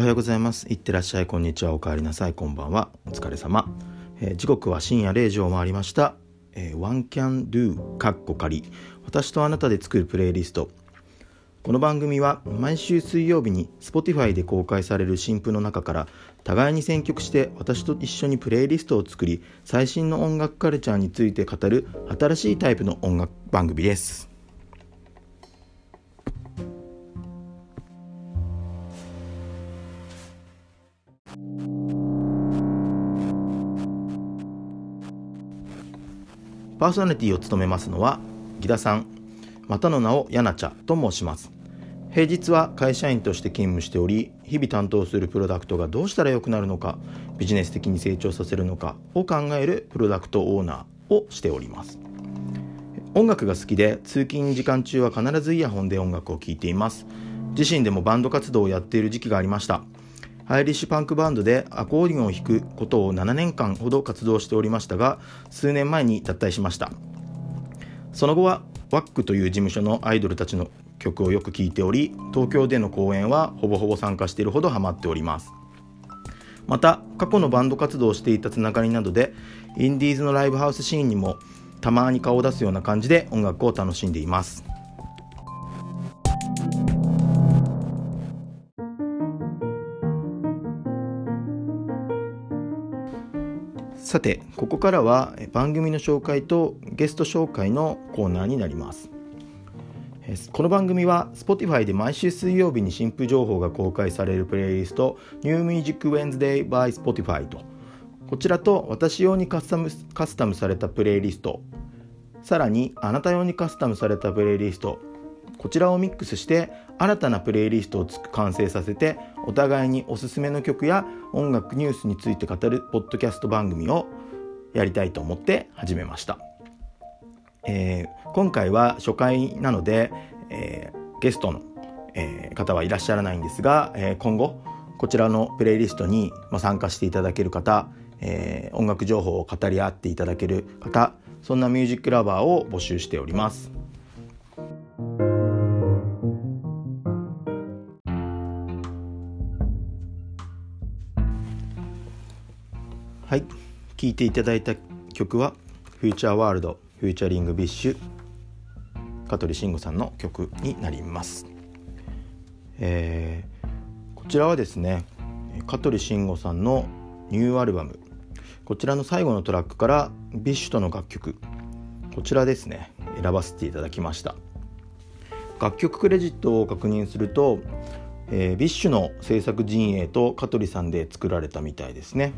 おはようございます。いってらっしゃいこんにちは。おかえりなさい。こんばんは。お疲れ様、えー、時刻は深夜0時を回りました、えー、One Can Do かっこ仮。私とあなたで作るプレイリスト。この番組は毎週水曜日に Spotify で公開される新譜の中から互いに選曲して私と一緒にプレイリストを作り最新の音楽カルチャーについて語る新しいタイプの音楽番組です。パーソナリティを務めますのは木田さん。またの名をやなちゃと申します。平日は会社員として勤務しており日々担当するプロダクトがどうしたら良くなるのかビジネス的に成長させるのかを考えるプロダクトオーナーをしております。音楽が好きで通勤時間中は必ずイヤホンで音楽を聴いています。自身でもバンド活動をやっている時期がありました。アイリッシュパンクバンドでアコーディオンを弾くことを7年間ほど活動しておりましたが数年前に脱退しました。その後はワックという事務所のアイドルたちの曲をよく聴いており東京での公演はほぼほぼ参加しているほどハマっております。また過去のバンド活動をしていたつながりなどでインディーズのライブハウスシーンにもたまに顔を出すような感じで音楽を楽しんでいます。さてここからは番組の紹介とゲスト紹介のコーナーになります。この番組は Spotify で毎週水曜日に新譜情報が公開されるプレイリスト New Music Wednesday by Spotify と。こちらと私用にカスタムカスタムされたプレイリスト。さらにあなた用にカスタムされたプレイリスト。こちらをミックスして新たなプレイリストを完成させてお互いにおすすめの曲や音楽ニュースについて語るポッドキャスト番組をやりたいと思って始めました、えー、今回は初回なので、えー、ゲストの、えー、方はいらっしゃらないんですが、え今後こちらのプレイリストに参加していただける方、え音楽情報を語り合っていただける方そんなミュージックラバーを募集しております。はい。聴いていただいた曲は「 Future World featuring BiSH」香取慎吾さんの曲になります、えー、こちらはですね香取慎吾さんのニューアルバムこちらの最後のトラックから BiSH との楽曲。こちらですね選ばせていただきました。楽曲クレジットを確認すると、えー、 BiSH の制作陣営と香取さんで作られたみたいですね。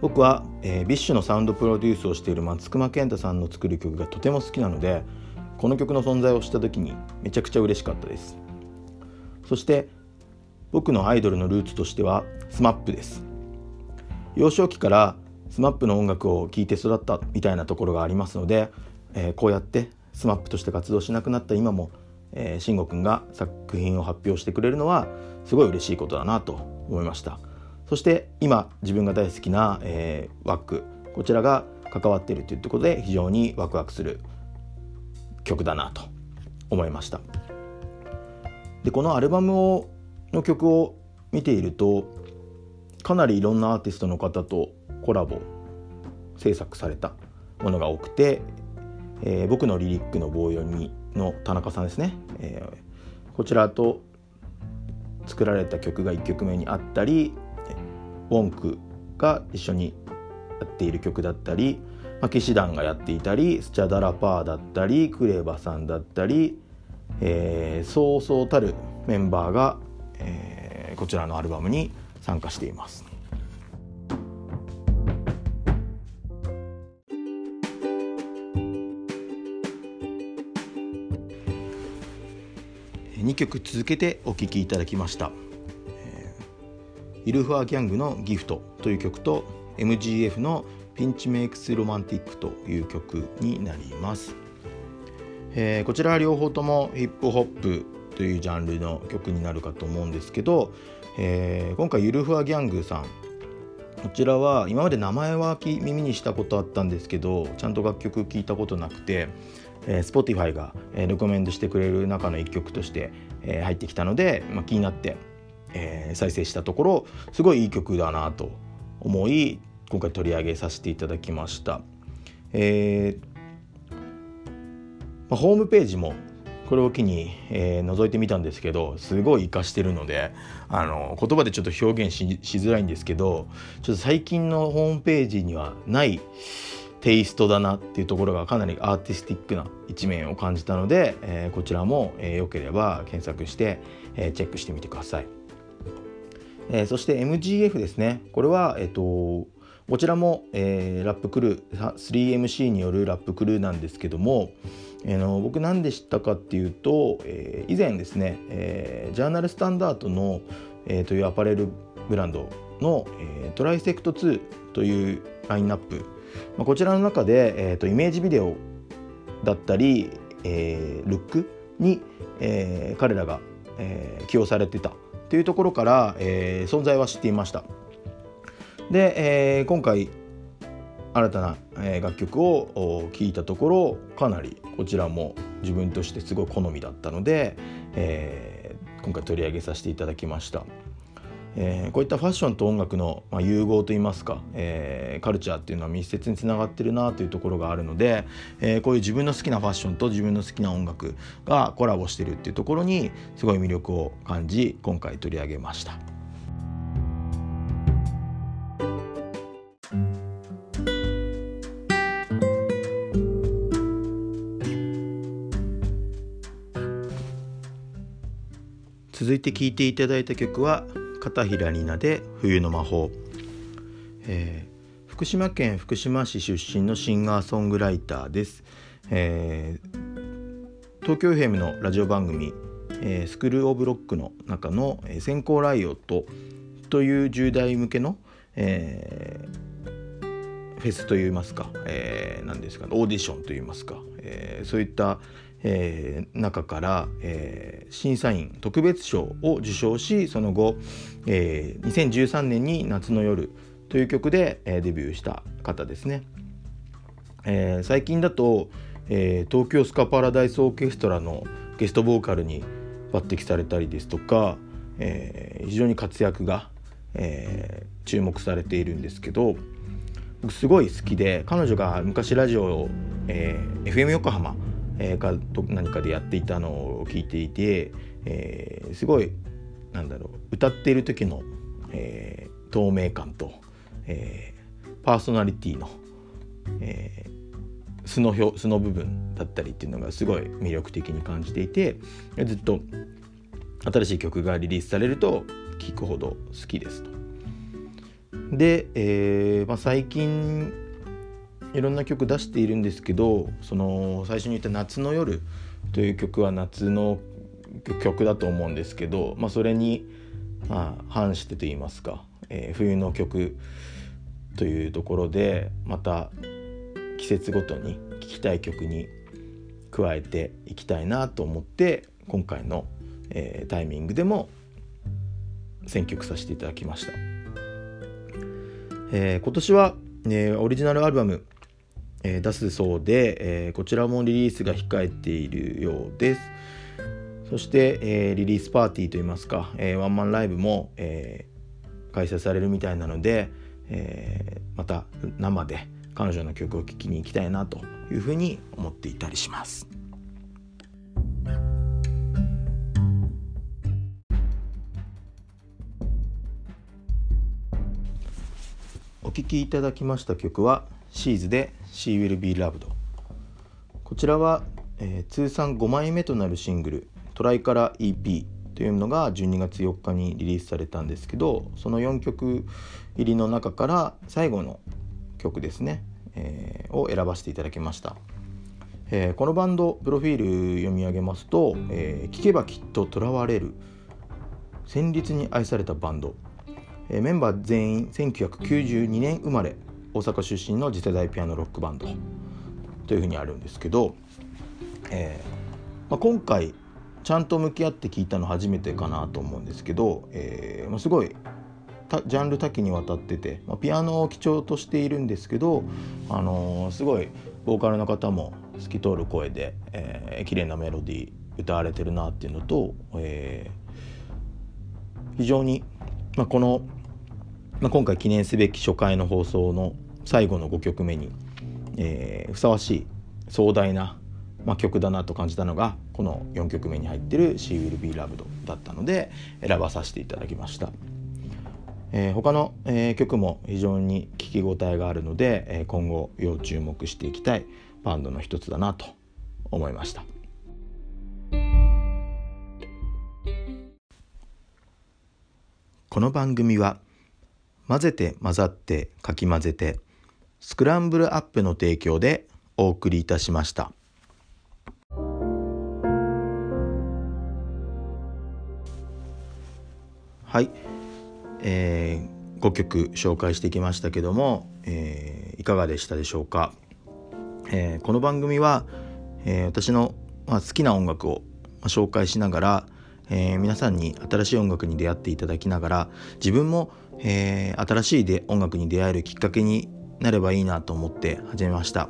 僕は、えー、 BiSH のサウンドプロデュースをしている松隈健太さんの作る曲がとても好きなのでこの曲の存在を知った時にめちゃくちゃ嬉しかったです。そして僕のアイドルのルーツとしては SMAP です。幼少期から SMAP の音楽を聴いて育ったみたいなところがありますので、えー、こうやって SMAP として活動しなくなった今も、えー、慎吾くんが作品を発表してくれるのはすごい嬉しいことだなと思いました。そして今自分が大好きな、えー、ワックこちらが関わっているというころで非常にワクワクする曲だなと思いました。でこのアルバムをの曲を見ているとかなりいろんなアーティストの方とコラボ制作されたものが多くて、えー、僕のリリックの棒読みの田中さんですね、えー、こちらと作られた曲が1曲目にあったりウォンクが一緒にやっている曲だったり、まあ、騎士団がやっていたりスチャダラパーだったりクレバさんだったり、えー、そうそうたるメンバーが、えー、こちらのアルバムに参加しています。2曲続けてお聴きいただきました。イルファーギャングのギフトという曲と MGF のピンチメイクスロマンティックという曲になります、えー、こちらは両方ともヒップホップというジャンルの曲になるかと思うんですけど、えー、今回ユルファーギャングさんこちらは今まで名前は耳にしたことあったんですけどちゃんと楽曲聴いたことなくて、えー、Spotify が、えー、レコメンドしてくれる中の一曲として、えー、入ってきたので、まあ、気になってえー、再生したところすごいいい曲だなと思い今回取り上げさせていただきました。えーまあ、ホームページもこれを機に、えー、覗いてみたんですけどすごい活かしてるのであの言葉でちょっと表現しづらいんですけどちょっと最近のホームページにはないテイストだなっていうところがかなりアーティスティックな一面を感じたので、えー、こちらも、えー、よければ検索して、えー、チェックしてみてください。えー、そして MGF ですね。これは、えっ、とこちらも、えー、ラップクルー 3MC によるラップクルーなんですけども、えー、の僕何で知ったかっていうと、えー、以前ですね、えー、ジャーナルスタンダードの、えー、というアパレルブランドの、えー、トライセクト2というラインナップ、まあ、こちらの中で、えー、とイメージビデオだったり、えー、ルックに、えー、彼らが、えー、起用されてた。というところから、えー、存在は知っていました。で、えー、今回新たな楽曲を聴いたところかなりこちらも自分としてすごい好みだったので、えー、今回取り上げさせていただきました。えー、こういったファッションと音楽の、まあ、融合といいますか、えー、カルチャーっていうのは密接につながってるなというところがあるので、えー、こういう自分の好きなファッションと自分の好きな音楽がコラボしてるっていうところにすごい魅力を感じ今回取り上げました。続いて聴いていただいた曲は片平里奈で「冬の魔法」えー、福島県福島市出身のシンガーソングライターです、えー、東京 FM のラジオ番組「えー、スクール・オブ・ロック」の中の「先行ライオット」という10代向けの、えー、フェスといいますか、えー、何ですかオーディションといいますか、えー、そういったえー、中から、えー、審査員特別賞を受賞しその後、えー、2013年に「夏の夜」という曲で、えー、デビューした方ですね。えー、最近だと、えー、東京スカパラダイスオーケストラのゲストボーカルに抜擢されたりですとか、えー、非常に活躍が、えー、注目されているんですけど僕すごい好きで彼女が昔ラジオを、えー、FM 横浜えー、か何かでやっていたのを聞いていて、えー、すごいなんだろう歌っている時の、えー、透明感と、えー、パーソナリティの、えー、素の表素の部分だったりっていうのがすごい魅力的に感じていてずっと新しい曲がリリースされると聴くほど好きですと。で、えーまあ、最近いろんな曲出しているんですけどその最初に言った「夏の夜」という曲は夏の曲だと思うんですけど、まあ、それに、まあ、反してと言いますか、えー、冬の曲というところでまた季節ごとに聴きたい曲に加えていきたいなと思って今回の、えー、タイミングでも選曲させていただきました。えー、今年は、ね、オリジナルアルバムえー、出すそうで、えー、こちらもリリースが控えているようです。そして、えー、リリースパーティーといいますか、えワンマンライブも、え開催されるみたいなので、えまた生で彼女の曲を聴きに行きたいなというふうに思っていたりします。お聴きいただきました曲はシーズで She Will Be Loved こちらは、えー、通算5枚目となるシングルトライカラー EP というのが12月4日にリリースされたんですけどその4曲入りの中から最後の曲ですね、えー、を選ばせていただきました、えー、このバンドプロフィール読み上げますと「えー、聞けばきっと囚われる」戦慄に愛されたバンド、え、メンバー全員1992年生まれ。大阪出身の次世代ピアノロックバンドというふうにあるんですけど、えーまあ、今回ちゃんと向き合って聞いたの初めてかなと思うんですけど、えーまあ、すごいジャンル多岐にわたってて、まあ、ピアノを基調としているんですけど、あのー、すごいボーカルの方も透き通る声で、えー、綺麗なメロディー歌われてるなっていうのと、えー、非常に、まあ、この、まあ、今回記念すべき初回の放送の最後の5曲目に、えー、ふさわしい壮大な、まあ、曲だなと感じたのがこの4曲目に入ってる「She Will Be Loved」だったので選ばさせていただきました。えー、他の、えー、曲も非常に聴き応えがあるので、えー、今後要注目していきたいバンドの一つだなと思いましたこの番組は混ぜて混ざってかき混ぜてスクランブルアップの提供でお送りいたしました。はい、えー、5曲紹介してきましたけども、えー、いかがでしたでしょうか、えー、この番組は、えー、私の、まあ、好きな音楽を紹介しながら、えー、皆さんに新しい音楽に出会っていただきながら自分も、えー、新しいで音楽に出会えるきっかけになればいいなと思って始めました。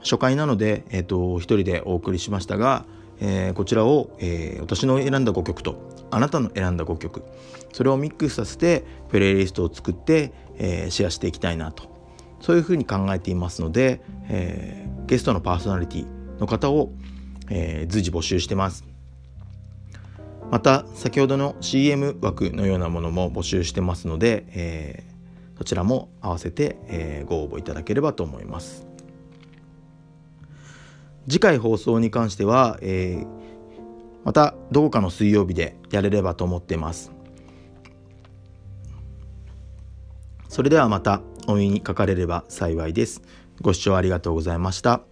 初回なので、えーと、一人でお送りしましたが、えー、こちらを、えー、私の選んだ5曲とあなたの選んだ5曲それをミックスさせてプレイリストを作って、えー、シェアしていきたいなとそういうふうに考えていますので、えー、ゲストのパーソナリティの方を、えー、随時募集してます。また先ほどの CM 枠のようなものも募集してますので、えー、そちらも合わせて、えー、ご応募いただければと思います。次回放送に関しては、えー、またどこかの水曜日でやれればと思っています。それではまたお目にかかれれば幸いです。ご視聴ありがとうございました。